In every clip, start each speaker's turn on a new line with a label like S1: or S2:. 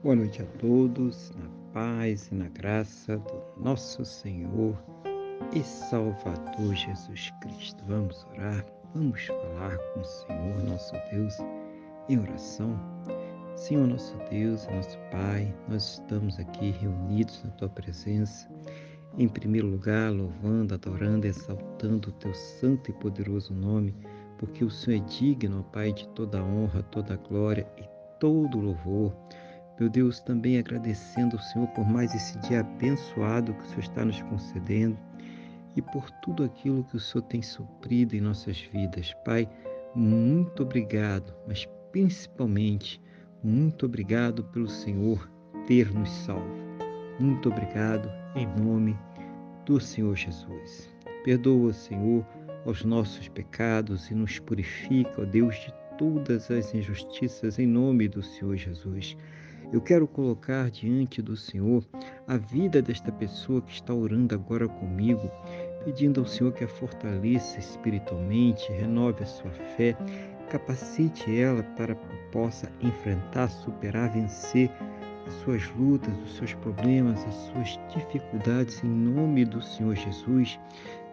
S1: Boa noite a todos, na paz e na graça do nosso Senhor e Salvador Jesus Cristo. Vamos orar, vamos falar com o Senhor, nosso Deus, em oração. Senhor, nosso Deus nosso Pai, nós estamos aqui reunidos na Tua presença, em primeiro lugar, louvando, adorando, exaltando o Teu santo e poderoso nome, porque o Senhor é digno, Pai, de toda honra, toda glória e todo louvor. Meu Deus, também agradecendo ao Senhor por mais esse dia abençoado que o Senhor está nos concedendo e por tudo aquilo que o Senhor tem suprido em nossas vidas. Pai, muito obrigado, mas principalmente muito obrigado pelo Senhor ter nos salvo. Muito obrigado em nome do Senhor Jesus. Perdoa, Senhor, aos nossos pecados e nos purifica, ó Deus, de todas as injustiças em nome do Senhor Jesus. Eu quero colocar diante do Senhor a vida desta pessoa que está orando agora comigo, pedindo ao Senhor que a fortaleça espiritualmente, renove a sua fé, capacite ela para que possa enfrentar, superar, vencer as suas lutas, os seus problemas, as suas dificuldades em nome do Senhor Jesus.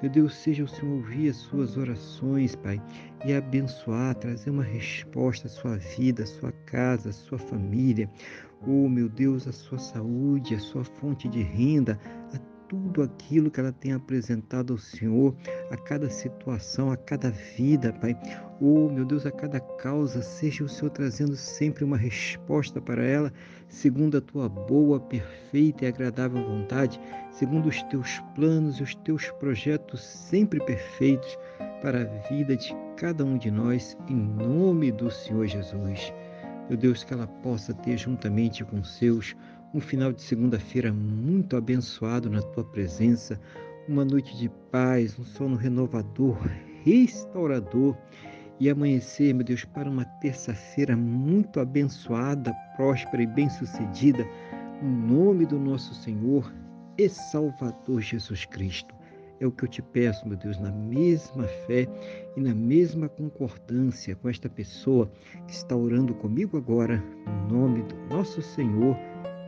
S1: Meu Deus, seja o Senhor ouvir as suas orações, Pai, e abençoar, trazer uma resposta à sua vida, à sua casa, à sua família. Oh, meu Deus, a sua saúde, a sua fonte de renda, a tudo aquilo que ela tem apresentado ao Senhor, a cada situação, a cada vida, Pai. Oh, meu Deus, a cada causa, seja o Senhor trazendo sempre uma resposta para ela, segundo a tua boa, perfeita e agradável vontade, segundo os teus planos e os teus projetos sempre perfeitos para a vida de cada um de nós, em nome do Senhor Jesus. Meu Deus, que ela possa ter juntamente com seus um final de segunda-feira muito abençoado na tua presença, uma noite de paz, um sono renovador, restaurador e amanhecer, meu Deus, para uma terça-feira muito abençoada, próspera e bem-sucedida, no nome do nosso Senhor e Salvador Jesus Cristo. É o que eu te peço, meu Deus, na mesma fé e na mesma concordância com esta pessoa que está orando comigo agora, no nome do nosso Senhor